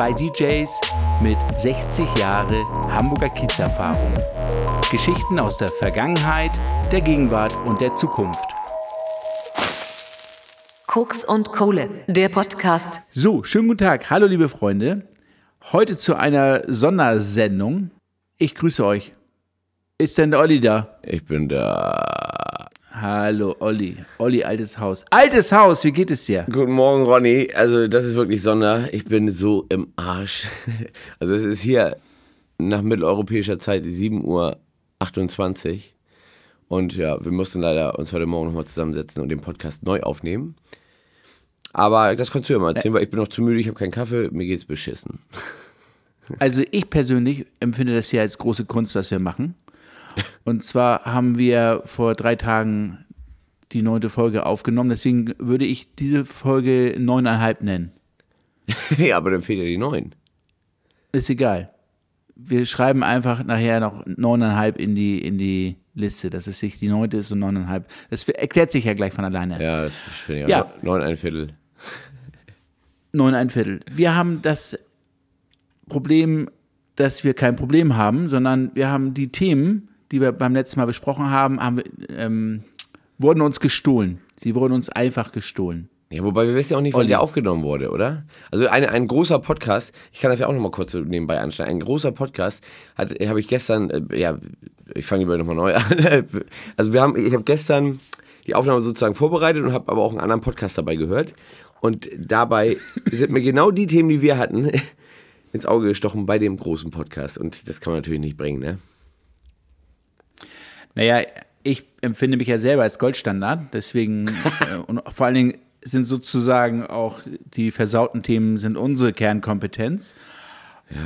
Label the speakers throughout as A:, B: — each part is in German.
A: Zwei DJs mit 60 Jahre Hamburger Kiez-Erfahrung. Geschichten aus der Vergangenheit, der Gegenwart und der Zukunft.
B: Koks und Kohle, der Podcast.
A: So, schönen guten Tag. Hallo, liebe Freunde. Heute zu einer Sondersendung. Ich grüße euch. Ist denn der Olli da?
C: Ich bin da.
A: Hallo, Olli. Olli, altes Haus. Altes Haus, wie geht es dir?
C: Guten Morgen, Ronny. Also, das ist wirklich Sonder. Ich bin so im Arsch. Also, es ist hier nach mitteleuropäischer Zeit 7.28 Uhr. Und ja, wir mussten leider uns heute Morgen nochmal zusammensetzen und den Podcast neu aufnehmen. Aber das kannst du ja mal erzählen, weil ich bin noch zu müde, ich habe keinen Kaffee, mir geht's beschissen.
A: Also ich persönlich empfinde das hier als große Kunst, was wir machen. Und zwar haben wir vor drei Tagen die neunte Folge aufgenommen. Deswegen würde ich diese Folge neuneinhalb nennen.
C: ja, aber dann fehlt ja die neun.
A: Ist egal. Wir schreiben einfach nachher noch neuneinhalb in die, in die Liste, dass es sich die neunte ist und neuneinhalb. Das erklärt sich ja gleich von alleine.
C: Ja, das finde ich
A: Ja.
C: ja. neun ein Viertel.
A: Neun ein Viertel. Wir haben das Problem, dass wir kein Problem haben, sondern wir haben die Themen, die wir beim letzten Mal besprochen haben, haben wir, ähm, wurden uns gestohlen. Sie wurden uns einfach gestohlen.
C: Ja, wobei wir wissen ja auch nicht, wann der aufgenommen wurde, oder? Also ein, ein großer Podcast, ich kann das ja auch nochmal kurz nebenbei anschneiden, ein großer Podcast habe ich gestern, äh, ja, ich fange lieber nochmal neu an. Also wir haben, ich habe gestern die Aufnahme sozusagen vorbereitet und habe aber auch einen anderen Podcast dabei gehört. Und dabei sind mir genau die Themen, die wir hatten, ins Auge gestochen bei dem großen Podcast. Und das kann man natürlich nicht bringen, ne?
A: Naja, ich empfinde mich ja selber als Goldstandard, deswegen äh, und vor allen Dingen sind sozusagen auch die versauten Themen sind unsere Kernkompetenz.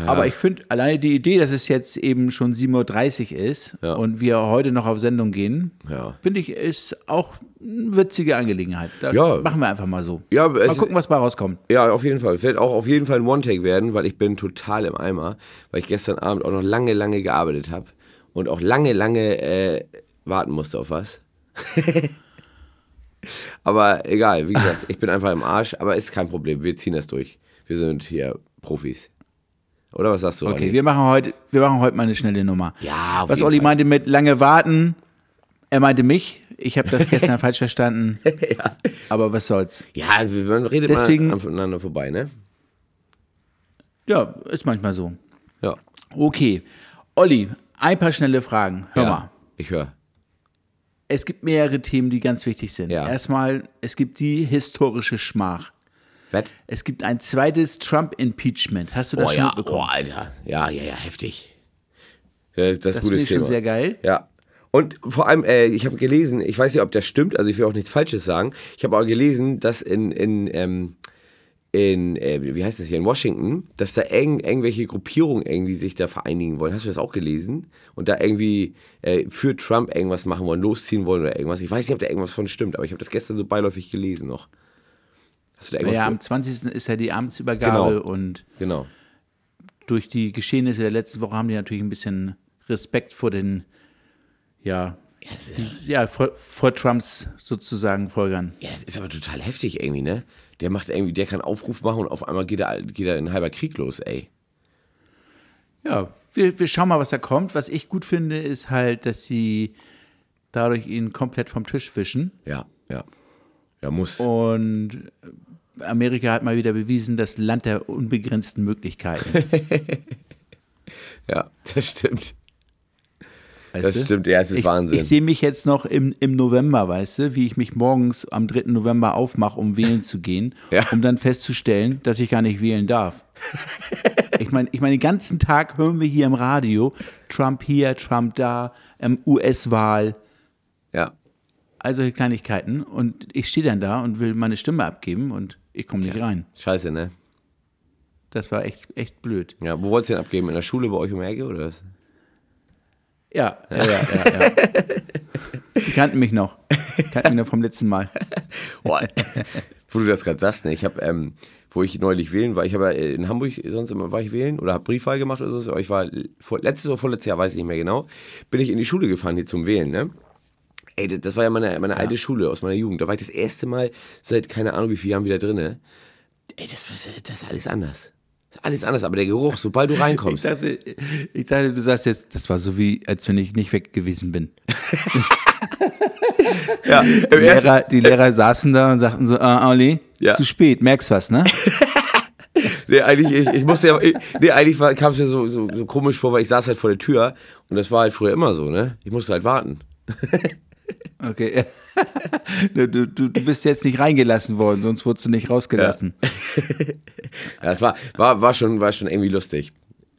A: Aber ich finde alleine die Idee, dass es jetzt eben schon 7.30 Uhr ist
C: Ja.
A: und wir heute noch auf Sendung gehen,
C: Ja.
A: finde ich, ist auch eine witzige Angelegenheit. Das
C: Ja.
A: machen wir einfach mal so.
C: Ja,
A: mal gucken, was bei rauskommt.
C: Ja, auf jeden Fall. Wird auch auf jeden Fall ein One-Take werden, weil ich bin total im Eimer, weil ich gestern Abend auch noch lange, lange gearbeitet habe und auch lange, lange äh, warten musste auf was. aber egal, wie gesagt, ich bin einfach im Arsch, aber ist kein Problem, wir ziehen das durch. Wir sind hier Profis. Oder was sagst du,
A: Okay,
C: Ronny?
A: wir machen heute, wir machen heute mal eine schnelle Nummer.
C: Ja, auf
A: Was
C: jeden
A: Olli
C: Fall.
A: meinte mit lange warten, er meinte mich. Ich habe das gestern falsch verstanden. Aber was soll's.
C: Ja, man redet
A: Deswegen-
C: mal aneinander vorbei, ne?
A: Ja, ist manchmal so.
C: Ja.
A: Okay. Olli, ein paar schnelle Fragen. Hör
C: ja.
A: mal.
C: Ich höre.
A: Es gibt mehrere Themen, die ganz wichtig sind.
C: Ja.
A: Erstmal, es gibt die historische Schmach.
C: Wett?
A: Es gibt ein zweites Trump-Impeachment. Hast du das
C: Oh
A: schon
C: ja,
A: mitbekommen?
C: oh, Alter. Ja, ja, ja, heftig. Ja, das ist
A: das finde
C: gutes
A: ich schon
C: Thema.
A: sehr geil.
C: Ja. Und vor allem, äh, ich habe gelesen, ich weiß nicht, ob das stimmt, also ich will auch nichts Falsches sagen. Ich habe aber gelesen, dass in, in, ähm, in äh, wie heißt das hier, in Washington, dass da irgend, irgendwelche Gruppierungen irgendwie sich da vereinigen wollen. Hast du das auch gelesen? Und da irgendwie äh, für Trump irgendwas machen wollen, losziehen wollen oder irgendwas. Ich weiß nicht, ob da irgendwas von stimmt, aber ich habe das gestern so beiläufig gelesen noch. Hast du da irgendwas
A: Ja, am
C: gehört?
A: 20. ist ja die Amtsübergabe
C: Genau.
A: und
C: Genau.
A: durch die Geschehnisse der letzten Woche haben die natürlich ein bisschen Respekt vor den, ja,
C: Ja, ja
A: vor, vor Trumps sozusagen Folgern.
C: Ja, das ist aber total heftig irgendwie, ne? Der macht irgendwie, der kann Aufruf machen und auf einmal geht er, geht er in halber Krieg los, ey.
A: Ja, wir, wir schauen mal, was da kommt. Was ich gut finde, ist halt, dass sie dadurch ihn komplett vom Tisch wischen.
C: Ja, ja. Ja, muss.
A: Und Amerika hat mal wieder bewiesen, das Land der unbegrenzten Möglichkeiten.
C: Ja, das stimmt.
A: Weißt
C: Das
A: du?
C: stimmt, ja, es ist
A: ich,
C: Wahnsinn.
A: Ich sehe mich jetzt noch im, im November, weißt du, wie ich mich morgens am 3. November aufmache, um wählen zu gehen,
C: Ja.
A: um dann festzustellen, dass ich gar nicht wählen darf. ich meine, ich mein, den ganzen Tag hören wir hier im Radio, Trump hier, Trump da, ähm, US-Wahl,
C: ja.
A: all solche Kleinigkeiten. Und ich stehe dann da und will meine Stimme abgeben und ich komme nicht rein.
C: Scheiße, ne?
A: Das war echt, echt blöd.
C: Ja, wo wolltest du denn abgeben? In der Schule bei euch um Ecke oder was?
A: Ja, ja, ja, ja. ja. Die kannten mich noch. Kannten mich noch vom letzten Mal.
C: Boah, wo du das gerade sagst, ne? Ich habe, ähm, wo ich neulich wählen war, ich habe ja in Hamburg sonst immer war ich wählen oder habe Briefwahl gemacht oder so, aber ich war vor, letztes oder vorletztes Jahr, weiß ich nicht mehr genau, bin ich in die Schule gefahren hier zum Wählen, ne? Ey, das, das war ja meine, meine alte Schule aus meiner Jugend. Da war ich das erste Mal seit keine Ahnung wie vielen Jahren wieder drinne. Ey, das, das ist alles anders. Alles anders, aber der Geruch, sobald du
A: Ich
C: reinkommst.
A: dachte, ich dachte, du sagst jetzt, das war so wie, als wenn ich nicht weg gewesen bin.
C: ja,
A: Die Lehrer, die Lehrer saßen da und sagten so, ah, Olli,
C: Ja.
A: zu spät, merkst was, ne?
C: nee, eigentlich, ich, ich musste ja, ich, nee, eigentlich kam es mir so, so, so komisch vor, weil ich saß halt vor der Tür und das war halt früher immer so, ne? Ich musste halt warten.
A: Okay. Du, du, du bist jetzt nicht reingelassen worden, sonst wurdest du nicht rausgelassen.
C: Ja, es war, war, war, schon, war schon irgendwie lustig.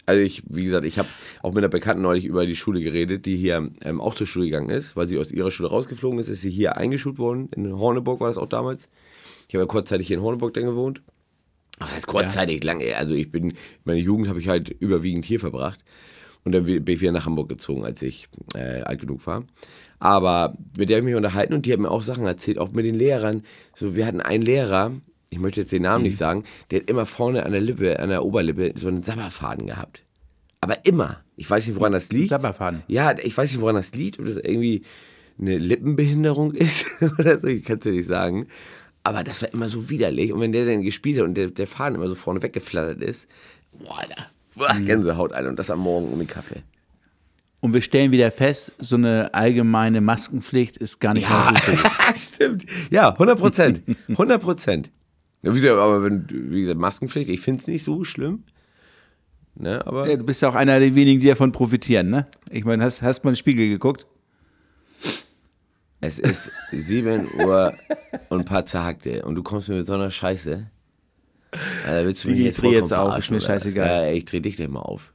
C: Also ich, wie gesagt, ich habe auch mit einer Bekannten neulich über die Schule geredet, die hier ähm, auch zur Schule gegangen ist, weil sie aus ihrer Schule rausgeflogen ist, ist sie hier eingeschult worden. In Horneburg war das auch damals. Ich habe ja kurzzeitig hier in Horneburg dann gewohnt. Was heißt kurzzeitig, lange? Also ich bin, meine Jugend habe ich halt überwiegend hier verbracht. Und dann bin ich wieder nach Hamburg gezogen, als ich äh, alt genug war. Aber mit der habe ich mich unterhalten und die hat mir auch Sachen erzählt, auch mit den Lehrern. So, wir hatten einen Lehrer, ich möchte jetzt den Namen nicht sagen, der hat immer vorne an der Lippe, an der Oberlippe so einen Sabberfaden gehabt. Aber immer. Ich weiß nicht, woran das liegt.
A: Sabberfaden.
C: Ja, ich weiß nicht, woran das liegt, ob das irgendwie eine Lippenbehinderung ist oder so, ich kann es dir nicht sagen. Aber das war immer so widerlich. Und wenn der dann gespielt hat und der, der Faden immer so vorne weggeflattert ist, boah, Alter, boah, Gänsehaut, Alter. Und das am Morgen um den Kaffee.
A: Und wir stellen wieder fest, so eine allgemeine Maskenpflicht ist gar nicht
C: Ja,
A: mal so gut.
C: stimmt. Ja, 100 Prozent. 100 Prozent. Ja, wie gesagt, aber wenn, wie gesagt, Maskenpflicht, ich finde es nicht so schlimm. Ne, aber
A: Ja, du bist ja auch einer der wenigen, die davon profitieren, ne? Ich meine, hast, hast mal in den Spiegel geguckt?
C: es ist 7 Uhr und ein paar zerhackte und du kommst mir mit so einer Scheiße. Ja, willst du mich
A: Ich
C: jetzt
A: dreh jetzt auf, ist mir scheißegal.
C: Ja, ey, ich dreh dich gleich mal auf.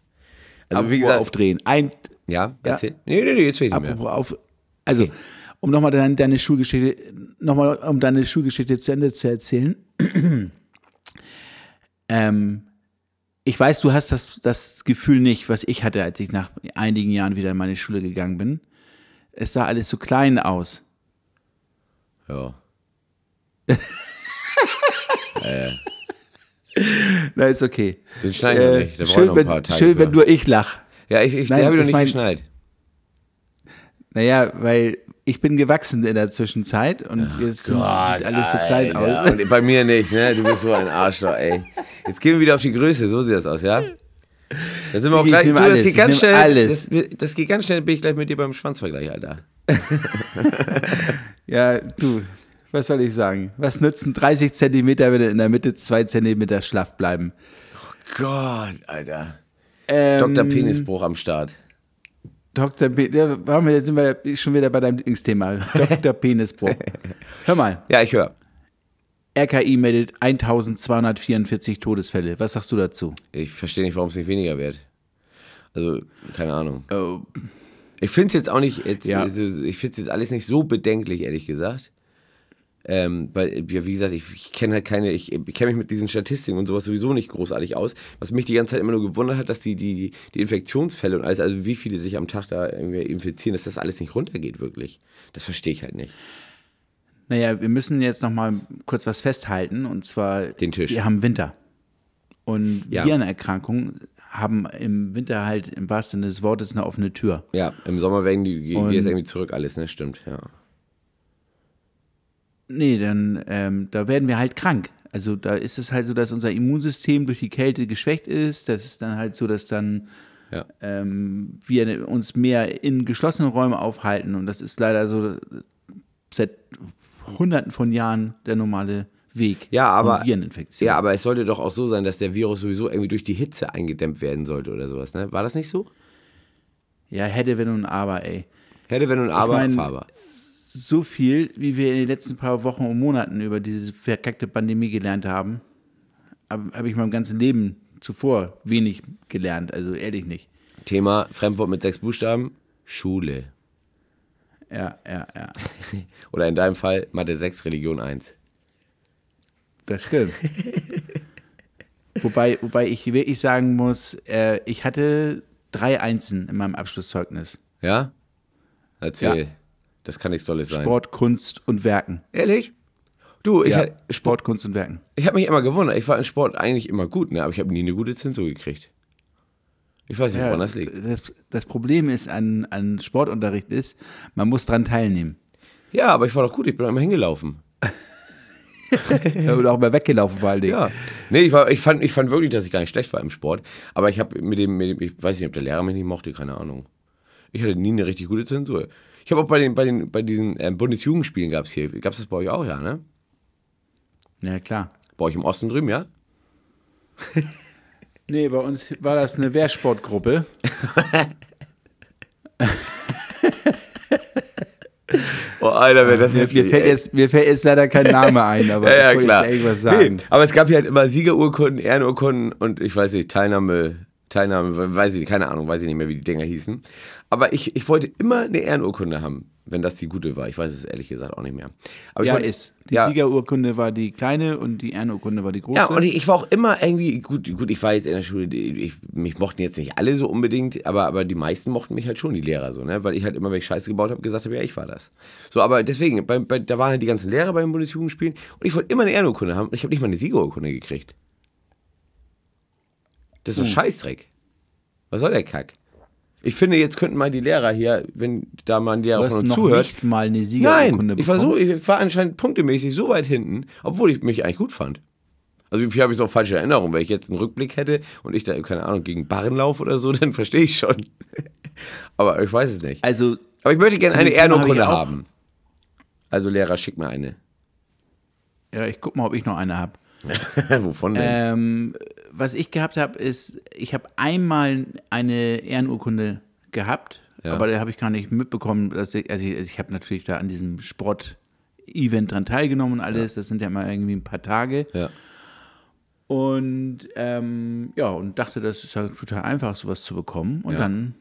C: Also
A: Apropos
C: wie gesagt,
A: aufdrehen. Ein,
C: ja, erzähl. Nee, nee, nee, jetzt will ich nicht mehr.
A: apropos auf, also, um nochmal deine, deine Schulgeschichte, nochmal um deine Schulgeschichte zu Ende zu erzählen. ähm, ich weiß, du hast das, das Gefühl nicht, was ich hatte, als ich nach einigen Jahren wieder in meine Schule gegangen bin. Es sah alles so klein aus.
C: Ja.
A: Na, ist okay.
C: Den schneiden wir
A: Äh,
C: nicht, da
A: schön,
C: noch ein
A: wenn,
C: paar Tage.
A: schön
C: für.
A: wenn nur ich lach.
C: ja, ich, ich,
A: Nein,
C: den habe ich noch
A: ich
C: nicht
A: mein-
C: geschneit.
A: Naja, weil ich bin gewachsen in der Zwischenzeit und jetzt sind, sieht alles so klein
C: Alter.
A: aus.
C: Und bei mir nicht, ne? Du bist so ein Arschloch, ey. Jetzt gehen wir wieder auf die Größe, so sieht das aus, ja? Da sind wir auch
A: Ich
C: gleich. Du, das
A: alles,
C: geht ganz schnell.
A: alles.
C: Das, das geht ganz schnell, bin ich gleich mit dir beim Schwanzvergleich, Alter.
A: Ja, du, was soll ich sagen? Was nützen 30 Zentimeter, wenn in der Mitte zwei Zentimeter schlaff bleiben?
C: Gott, Alter.
A: Ähm,
C: Dr. Penisbruch am Start.
A: Dr. Pe ja, waren wir, sind wir schon wieder bei deinem Lieblingsthema. Dr. Penisbruch. Hör mal,
C: Ja, ich höre.
A: RKI meldet 1244 Todesfälle. Was sagst du dazu?
C: Ich verstehe nicht, warum es nicht weniger wird. Also, keine Ahnung.
A: Oh,
C: Ich finde es jetzt auch nicht, jetzt,
A: Ja.
C: also, ich finde es jetzt alles nicht so bedenklich, ehrlich gesagt. Ähm, weil, ja, wie gesagt, ich, ich kenne halt keine, ich, ich kenne mich mit diesen Statistiken und sowas sowieso nicht großartig aus. Was mich die ganze Zeit immer nur gewundert hat, dass die, die, die Infektionsfälle und alles, also wie viele sich am Tag da irgendwie infizieren, dass das alles nicht runtergeht, wirklich. Das verstehe ich halt nicht.
A: Naja, wir müssen jetzt noch mal kurz was festhalten und zwar
C: Den Tisch.
A: wir haben Winter und
C: Ja.
A: Virenerkrankungen haben im Winter halt im wahrsten Sinne des Wortes eine offene Tür.
C: Ja, im Sommer werden die, geht es irgendwie zurück alles, ne? Stimmt, ja.
A: Nee, dann ähm, da werden wir halt krank. Also da ist es halt so, dass unser Immunsystem durch die Kälte geschwächt ist. Das ist dann halt so, dass dann
C: Ja.
A: ähm, wir uns mehr in geschlossenen Räumen aufhalten. Und das ist leider so seit Hunderten von Jahren der normale Weg
C: Ja, aber,
A: von Vireninfektionen.
C: ja, aber es sollte doch auch so sein, dass der Virus sowieso irgendwie durch die Hitze eingedämmt werden sollte oder sowas, ne? War das nicht so?
A: ja, hätte, wenn und aber, ey.
C: Hätte, wenn und aber,
A: mein-
C: Faber.
A: So viel, wie wir in den letzten paar Wochen und Monaten über diese verkackte Pandemie gelernt haben, habe hab ich meinem ganzen Leben zuvor wenig gelernt. Also ehrlich nicht.
C: Thema Fremdwort mit sechs Buchstaben, Schule.
A: Ja, ja, ja.
C: Oder in deinem Fall Mathe 6, Religion 1.
A: Das stimmt. wobei, wobei ich wirklich sagen muss, äh, ich hatte drei Einsen in meinem Abschlusszeugnis.
C: Ja? Erzähl.
A: Ja.
C: Das kann nichts Tolles sein.
A: Sport, Kunst und Werken.
C: Ehrlich? Du, ich,
A: Ja,
C: hab- Sport,
A: Sport, Kunst und Werken.
C: ich habe mich immer gewundert. Ich war in Sport eigentlich immer gut, ne? aber ich habe nie eine gute Zensur gekriegt. Ich weiß nicht,
A: Ja,
C: woran das liegt.
A: das, das Problem ist an, an Sportunterricht ist, man muss dran teilnehmen.
C: Ja, aber ich war doch gut, ich bin immer hingelaufen.
A: Oder auch mal weggelaufen vor allen Dingen.
C: Ja. Nee, ich, war, ich, fand, ich fand wirklich, dass ich gar nicht schlecht war im Sport. Aber ich habe mit dem, mit dem, ich weiß nicht, ob der Lehrer mich nicht mochte, keine Ahnung. Ich hatte nie eine richtig gute Zensur. Ich habe auch bei den, bei den, bei diesen ähm, Bundesjugendspielen gab es hier, gab es das bei euch auch, ja, ne?
A: Ja, klar.
C: Bei euch im Osten drüben, ja?
A: Nee, bei uns war das eine Wehrsportgruppe.
C: Oh, Alter, wäre das
A: Mir, mir, fällt jetzt, mir fällt jetzt leider kein Name ein, aber
C: Ja, ja,
A: ich
C: klar.
A: jetzt irgendwas sagen.
C: Nee, aber es gab hier halt immer Siegerurkunden, Ehrenurkunden und ich weiß nicht, Teilnahme, Teilnahme, weiß ich, keine Ahnung, weiß ich nicht mehr, wie die Dinger hießen. Aber ich, ich wollte immer eine Ehrenurkunde haben, wenn das die gute war. Ich weiß es ehrlich gesagt auch nicht mehr. Aber ich
A: Ja,
C: wollte-
A: ist. Die
C: ja,
A: Siegerurkunde war die kleine und die Ehrenurkunde war die große.
C: Ja, und ich, ich war auch immer irgendwie, gut, gut, ich war jetzt in der Schule, ich, mich mochten jetzt nicht alle so unbedingt, aber, aber die meisten mochten mich halt schon, die Lehrer so, ne? Weil ich halt immer, wenn ich Scheiße gebaut habe, gesagt habe, ja, ich war das. So, aber deswegen, bei, bei, da waren halt die ganzen Lehrer beim Bundesjugendspielen und ich wollte immer eine Ehrenurkunde haben und ich habe nicht mal eine Siegerurkunde gekriegt. Das ist ein Scheißdreck. Was soll der Kack? Ich finde, jetzt könnten mal die Lehrer hier, wenn da mal ein Lehrer von uns
A: noch
C: zuhört,
A: nicht mal eine Siegerurkunde
C: Nein, ich war, so, ich war anscheinend punktemäßig so weit hinten, obwohl ich mich eigentlich gut fand. Also vielleicht habe ich auch falsche Erinnerungen. Wenn ich jetzt einen Rückblick hätte und ich da, keine Ahnung, gegen Barren laufe oder so, dann verstehe ich schon. Aber ich weiß es nicht.
A: Also,
C: Aber ich möchte gerne eine Ehrenurkunde
A: auch-
C: haben. Also Lehrer, schick mir eine.
A: ja, ich guck mal, ob ich noch eine habe.
C: Wovon denn?
A: Ähm, was ich gehabt habe, ist, ich habe einmal eine Ehrenurkunde gehabt,
C: Ja.
A: aber da habe ich gar nicht mitbekommen, dass ich, also ich, also ich habe natürlich da an diesem Sport-Event dran teilgenommen und alles, das sind ja immer irgendwie ein paar Tage.
C: ja.
A: Und ähm, ja, und dachte, das ist ja total einfach, sowas zu bekommen. Und
C: Ja.
A: dann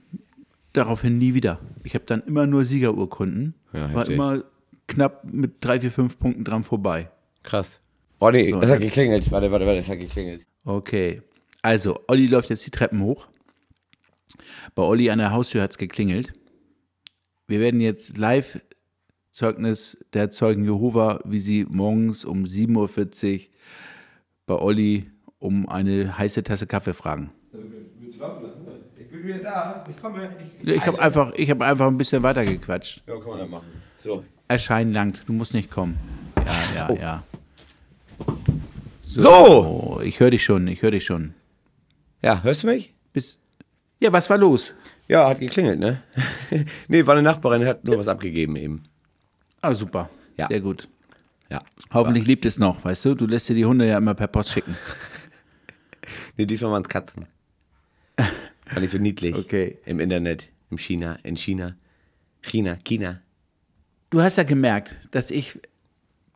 A: daraufhin nie wieder. Ich habe dann immer nur Siegerurkunden.
C: Ja,
A: war
C: heftig.
A: immer knapp mit drei, vier, fünf Punkten dran vorbei.
C: Krass. Oh nee,
A: So,
C: das hat geklingelt. Warte, warte, warte, das hat geklingelt.
A: Okay. Also, Olli läuft jetzt die Treppen hoch. Bei Olli an der Haustür hat es geklingelt. Wir werden jetzt live Zeugnis der Zeugen Jehova, wie sie morgens um 7.40 Uhr bei Olli um eine heiße Tasse Kaffee fragen.
C: Willst du laufen lassen? Ich bin wieder da. Ich komme.
A: Ich habe einfach, ich hab einfach ein bisschen weiter gequatscht.
C: Ja, kann man dann machen. So.
A: Erscheinen langt, du musst nicht kommen. Ja, ja, ja.
C: So!
A: Oh, ich höre dich schon, ich höre dich schon.
C: Ja, hörst du mich?
A: Bis ja, was war los?
C: Ja, hat geklingelt, ne? nee, war eine Nachbarin, hat nur was abgegeben eben.
A: Ah, super.
C: Ja.
A: Sehr gut.
C: Ja.
A: Hoffentlich liebt es noch, weißt du? Du lässt dir die Hunde ja immer per Post schicken.
C: Nee, diesmal waren es Katzen. Fand ich so niedlich.
A: Okay.
C: Im Internet, im China, in China. China, China.
A: Du hast ja gemerkt, dass ich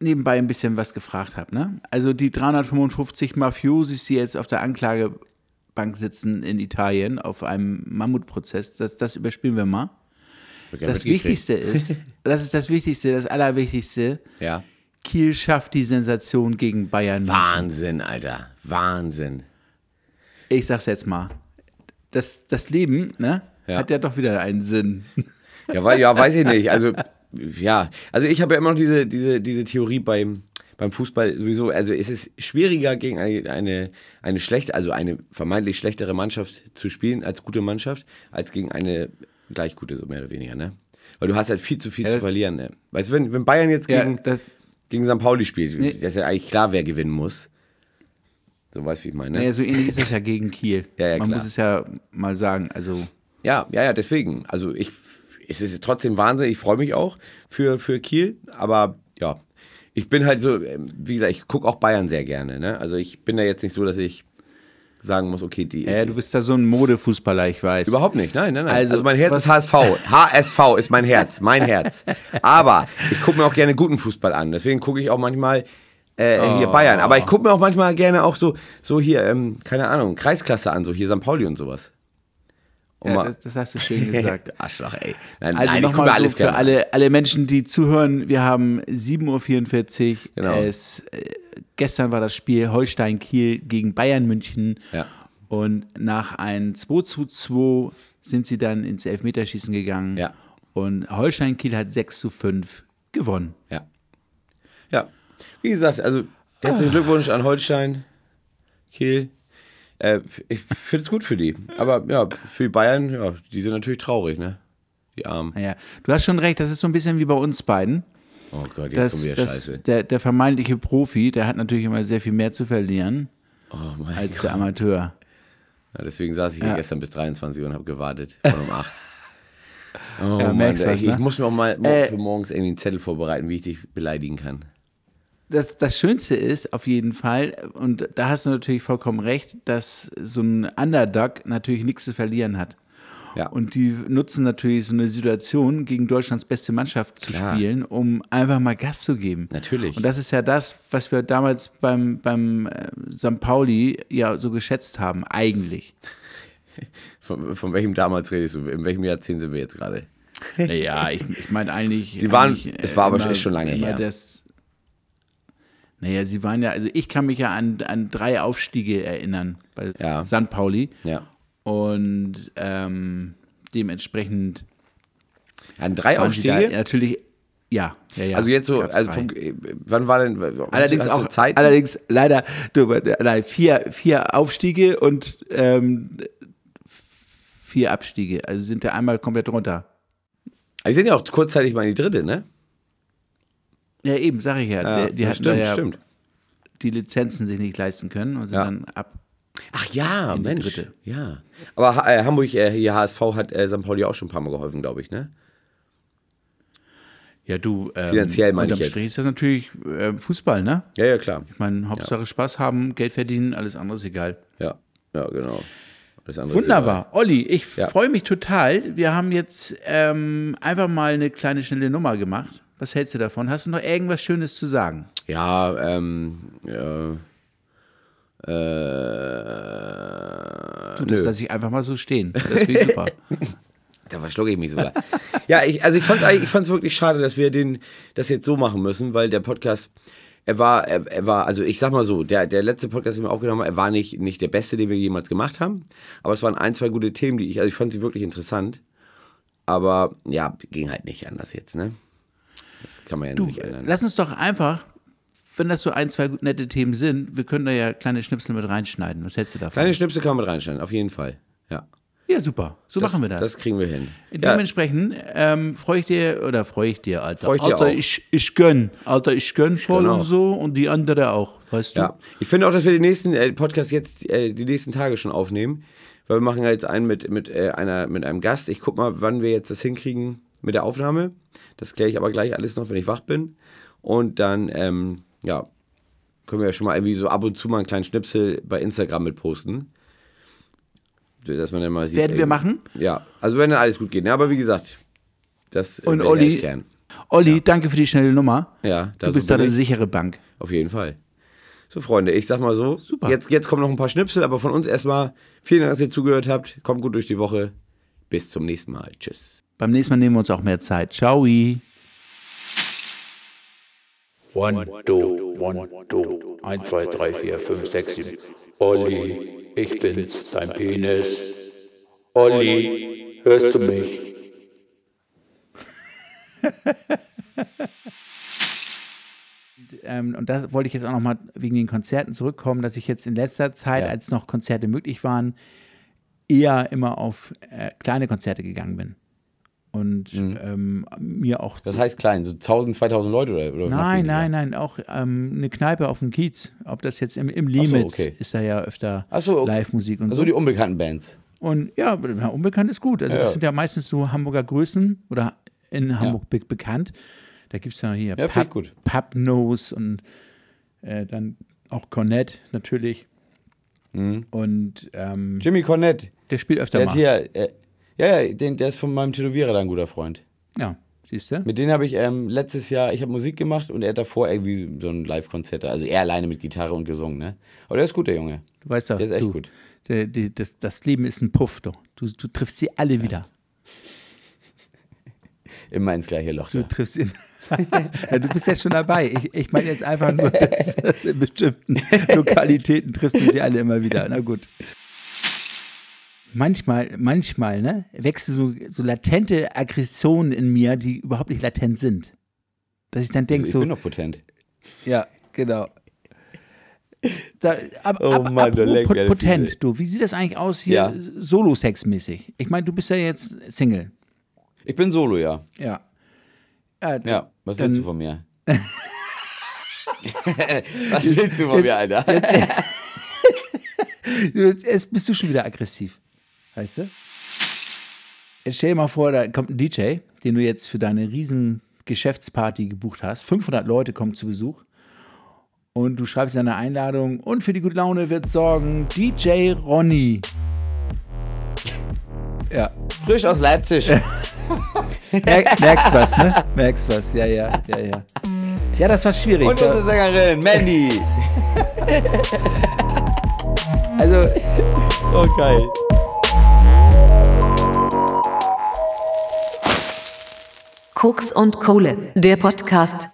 A: nebenbei ein bisschen was gefragt habe, ne? Also die 355 Mafiosis, die jetzt auf der Anklagebank sitzen in Italien auf einem Mammutprozess, das, das überspielen wir mal. Das. Wichtigste ist, das ist das Wichtigste, das Allerwichtigste,
C: Ja.
A: Kiel schafft die Sensation gegen Bayern.
C: Wahnsinn, Alter. Wahnsinn.
A: Ich sag's jetzt mal. Das, das Leben, ne,
C: Ja.
A: hat ja doch wieder einen Sinn.
C: Ja, ja weiß ich nicht. Also, ja. Also, ich habe ja immer noch diese, diese, diese Theorie beim, beim Fußball sowieso. Also, es ist schwieriger gegen eine, eine, eine schlechte, also eine vermeintlich schlechtere Mannschaft zu spielen als gute Mannschaft, als gegen eine gleich gute, so mehr oder weniger, ne? Weil du hast halt viel zu viel zu verlieren, ne? Weißt du, wenn, wenn Bayern jetzt
A: Ja,
C: gegen,
A: das,
C: gegen St. Pauli spielt,
A: Nee.
C: ist ja eigentlich klar, wer gewinnen muss. So weißt du, wie ich meine. Ne?
A: naja, so ähnlich ist das ja gegen Kiel.
C: Ja, ja,
A: Man
C: klar.
A: muss es ja mal sagen. Also,
C: Ja, ja, ja, deswegen. Also ich, es ist trotzdem Wahnsinn. Ich freue mich auch für, für Kiel. Aber ja, ich bin halt so, ähm, wie gesagt, ich gucke auch Bayern sehr gerne. Ne? Also ich bin da jetzt nicht so, dass ich sagen muss, okay, die.
A: äh, du bist da so ein Modefußballer, ich weiß.
C: Überhaupt nicht, nein, nein, nein. Also,
A: Also,
C: mein Herz ist HSV. HSV ist mein Herz, mein Herz. Aber ich gucke mir auch gerne guten Fußball an. Deswegen gucke ich auch manchmal äh, hier Bayern. Aber ich gucke mir auch manchmal gerne auch so, so hier, ähm, keine Ahnung, Kreisklasse an, so hier St. Pauli und sowas. Um
A: Ja, das, das hast du schön gesagt.
C: Arschloch, ey. Nein,
A: Also
C: nein ich gucke
A: nochmal
C: mir
A: so
C: alles
A: für alle, alle Menschen, die zuhören, wir haben 7.44 Uhr.
C: Genau.
A: Es, äh, gestern war das Spiel Holstein-Kiel gegen Bayern München.
C: Ja.
A: Und nach einem 2 zu 2 sind sie dann ins Elfmeterschießen gegangen.
C: Ja.
A: Und Holstein-Kiel hat 6 zu 5 gewonnen.
C: Ja. Ja. Wie gesagt, also herzlichen Glückwunsch an Holstein, Kiel. Äh, ich finde es gut für die. Aber ja, für die Bayern, ja, die sind natürlich traurig, ne? Die Armen.
A: Naja, du hast schon recht, das ist so ein bisschen wie bei uns beiden.
C: Oh Gott, jetzt
A: Das,
C: kommt wieder
A: das,
C: Scheiße.
A: der, der vermeintliche Profi, der hat natürlich immer sehr viel mehr zu verlieren
C: Oh
A: als
C: Gott.
A: der Amateur.
C: Ja, deswegen saß ich hier
A: Ja.
C: gestern bis 23 Uhr und habe gewartet. Von um 8. Oh
A: Ja,
C: Mann,
A: was,
C: ich,
A: ne?
C: ich muss mir auch mal
A: Äh,
C: für morgens irgendwie einen Zettel vorbereiten, wie ich dich beleidigen kann.
A: Das, das Schönste ist auf jeden Fall, und da hast du natürlich vollkommen recht, dass so ein Underdog natürlich nichts zu verlieren hat.
C: Ja.
A: Und die nutzen natürlich so eine Situation, gegen Deutschlands beste Mannschaft zu
C: Klar.
A: spielen, um einfach mal Gas zu geben.
C: Natürlich.
A: Und das ist ja das, was wir damals beim, beim äh, St. Pauli ja so geschätzt haben, eigentlich.
C: Von, von welchem damals redest du? In welchem Jahrzehnt sind wir jetzt gerade?
A: Naja, ich, ich meine eigentlich.
C: Die waren-
A: eigentlich,
C: es war aber
A: immer-
C: echt schon lange her.
A: Das, naja, sie waren ja, also ich kann mich ja an, an drei Aufstiege erinnern bei
C: Ja.
A: St. Pauli.
C: Ja.
A: Und ähm, dementsprechend
C: An drei Aufstiege?
A: natürlich, ja, ja, ja.
C: Also jetzt so, also vom, wann war denn,
A: Allerdings auch,
C: Zeit?
A: allerdings leider, du, nein, vier, vier Aufstiege und ähm, vier Abstiege. Also sind da einmal komplett runter.
C: Die sind ja auch kurzzeitig mal in die dritte, ne?
A: Ja, eben, sag ich ja.
C: Ja,
A: die die hatten
C: stimmt,
A: ja
C: stimmt.
A: die Lizenzen sich nicht leisten können und sind
C: Ja.
A: dann ab.
C: Ach ja, Mensch.
A: dritte.
C: Ja. Aber äh, Hamburg, äh, hier HSV hat äh, St. Pauli auch schon ein paar Mal geholfen, glaube ich, ne?
A: Ja, du. Ähm,
C: Finanziell meine ich jetzt.
A: Strich ist das natürlich äh, Fußball, ne?
C: Ja, ja, klar.
A: Ich meine, Hauptsache Spaß haben, Geld verdienen, alles andere ist egal.
C: Ja, ja, genau.
A: Wunderbar. Olli, ich
C: Ja.
A: freue mich total. Wir haben jetzt ähm, einfach mal eine kleine, schnelle Nummer gemacht. Was hältst du davon? Hast du noch irgendwas Schönes zu sagen?
C: Ja, ähm, ja. Äh,
A: Du, das lasse ich einfach mal so stehen. Das finde ich super.
C: Da verschlucke ich mich sogar. ja, ich, also ich fand es ich fand's wirklich schade, dass wir den, das jetzt so machen müssen, weil der Podcast, er war, er, er war, also ich sag mal so, der, der letzte Podcast, den wir aufgenommen haben, er war nicht, nicht der beste, den wir jemals gemacht haben, aber es waren ein, zwei gute Themen, die ich, also ich fand sie wirklich interessant, aber ja, ging halt nicht anders jetzt, ne? Das kann man ja
A: Du,
C: nicht ändern.
A: lass uns doch einfach, wenn das so ein, zwei nette Themen sind, wir können da ja kleine Schnipsel mit reinschneiden. Was hältst du davon?
C: Kleine Schnipsel kann man mit reinstellen, auf jeden Fall. Ja.
A: ja, super. So machen wir das.
C: Das kriegen wir hin.
A: Dementsprechend ähm, freue ich dir, oder freue ich dir, Alter.
C: Freu ich dir
A: Alter,
C: auch.
A: ich, ich gönn. Alter, ich gönn voll und so und die andere auch, weißt du?
C: Ja, ich finde auch, dass wir den nächsten äh, Podcast jetzt äh, die nächsten Tage schon aufnehmen, weil wir machen ja jetzt einen mit, mit, äh, einer, mit einem Gast. Ich guck mal, wann wir jetzt das hinkriegen mit der Aufnahme. Das kläre ich aber gleich alles noch, wenn ich wach bin. Und dann, ähm, ja, können wir ja schon mal irgendwie so ab und zu mal einen kleinen Schnipsel bei Instagram mit posten. Dass man dann mal sieht.
A: Werden wir machen?
C: Ja, also wenn dann alles gut geht. Ja, aber wie gesagt, das äh,
A: Und Olli. Olli, danke für die schnelle Nummer.
C: Ja,
A: Du bist da eine
C: ich.
A: sichere Bank.
C: Auf jeden Fall. So, Freunde, ich sag mal so,
A: Super.
C: Jetzt, jetzt kommen noch ein paar Schnipsel, aber von uns erstmal vielen Dank, dass ihr zugehört habt. Kommt gut durch die Woche. Bis zum nächsten Mal. Tschüss.
A: Beim nächsten Mal nehmen wir uns auch mehr Zeit. Ciao.
D: One, two, one, two, 1, 2, 3, 4, 5, 6, 7. Olli, ich bin's, dein Penis. Olli, hörst du mich?
A: Ähm, und das wollte ich jetzt auch nochmal wegen den Konzerten zurückkommen, dass ich jetzt in letzter Zeit,
C: Ja.
A: als noch Konzerte möglich waren, eher immer auf äh, kleine Konzerte gegangen bin. Und ähm, mir auch.
C: Mhm. Das heißt klein, so 1000, 2000 Leute oder, oder
A: Nein, nein, nein, auch ähm, eine Kneipe auf dem Kiez. Ob das jetzt im, im
C: so,
A: Limitz
C: okay.
A: ist da ja öfter
C: so, okay.
A: Live-Musik und
C: Also
A: so.
C: die unbekannten Bands.
A: Und ja, ja, unbekannt ist gut. Also
C: Ja.
A: das sind ja meistens so Hamburger Größen oder in Hamburg be bekannt. Da gibt es ja hier
C: Ja, gut.
A: Pub Nose und äh, dann auch Cornette natürlich.
C: Mhm.
A: Und ähm,
C: Jimmy Cornette,
A: der spielt öfter
C: der
A: mal.
C: hier, äh, ja, ja, den, der ist von meinem Tätowierer da ein guter Freund.
A: Ja, siehst du?
C: Mit denen habe ich ähm, letztes Jahr, ich habe Musik gemacht und er hat davor irgendwie so ein Live-Konzert, also er alleine mit Gitarre und gesungen, ne? Aber der ist gut, der Junge.
A: Du weißt doch,
C: Der ist echt
A: du,
C: gut.
A: Der, die, das, das Leben ist ein Puff, doch. Du, du triffst sie alle wieder.
C: Immer ins gleiche Loch.
A: Du
C: Da.
A: triffst ihn. ja, du bist ja schon dabei. Ich, ich meine jetzt einfach nur, dass, dass in bestimmten Lokalitäten triffst du sie alle immer wieder. Na gut. Manchmal, manchmal, ne, wechseln so, so latente Aggressionen in mir, die überhaupt nicht latent sind. Dass ich dann denke,
C: Also, ich
A: so,
C: bin doch potent.
A: ja, genau. Da, ab,
C: Oh
A: ab,
C: Mann,
A: apropos
C: leck alle
A: potent, du, wie sieht das eigentlich aus hier
C: Ja.
A: Solo-Sex-mäßig? Ich meine, du bist ja jetzt Single.
C: Ich bin Solo, ja.
A: Ja. Ja,
C: Ja, was willst du von mir? was willst du von mir, Alter?
A: Jetzt, jetzt bist du schon wieder aggressiv. Weißt du? Jetzt stell dir mal vor, da kommt ein DJ, den du jetzt für deine riesen Geschäftsparty gebucht hast. 500 Leute kommen zu Besuch. Und du schreibst eine Einladung und für die gute Laune wird sorgen DJ Ronny. Ja,
C: Frisch aus Leipzig.
A: Merk, merkst was, ne? Merkst was, ja, ja, ja, ja. Ja, das war schwierig.
C: Und unsere Sängerin, Mandy.
A: Also,
C: Oh,
B: Koks und Kohle, der Podcast.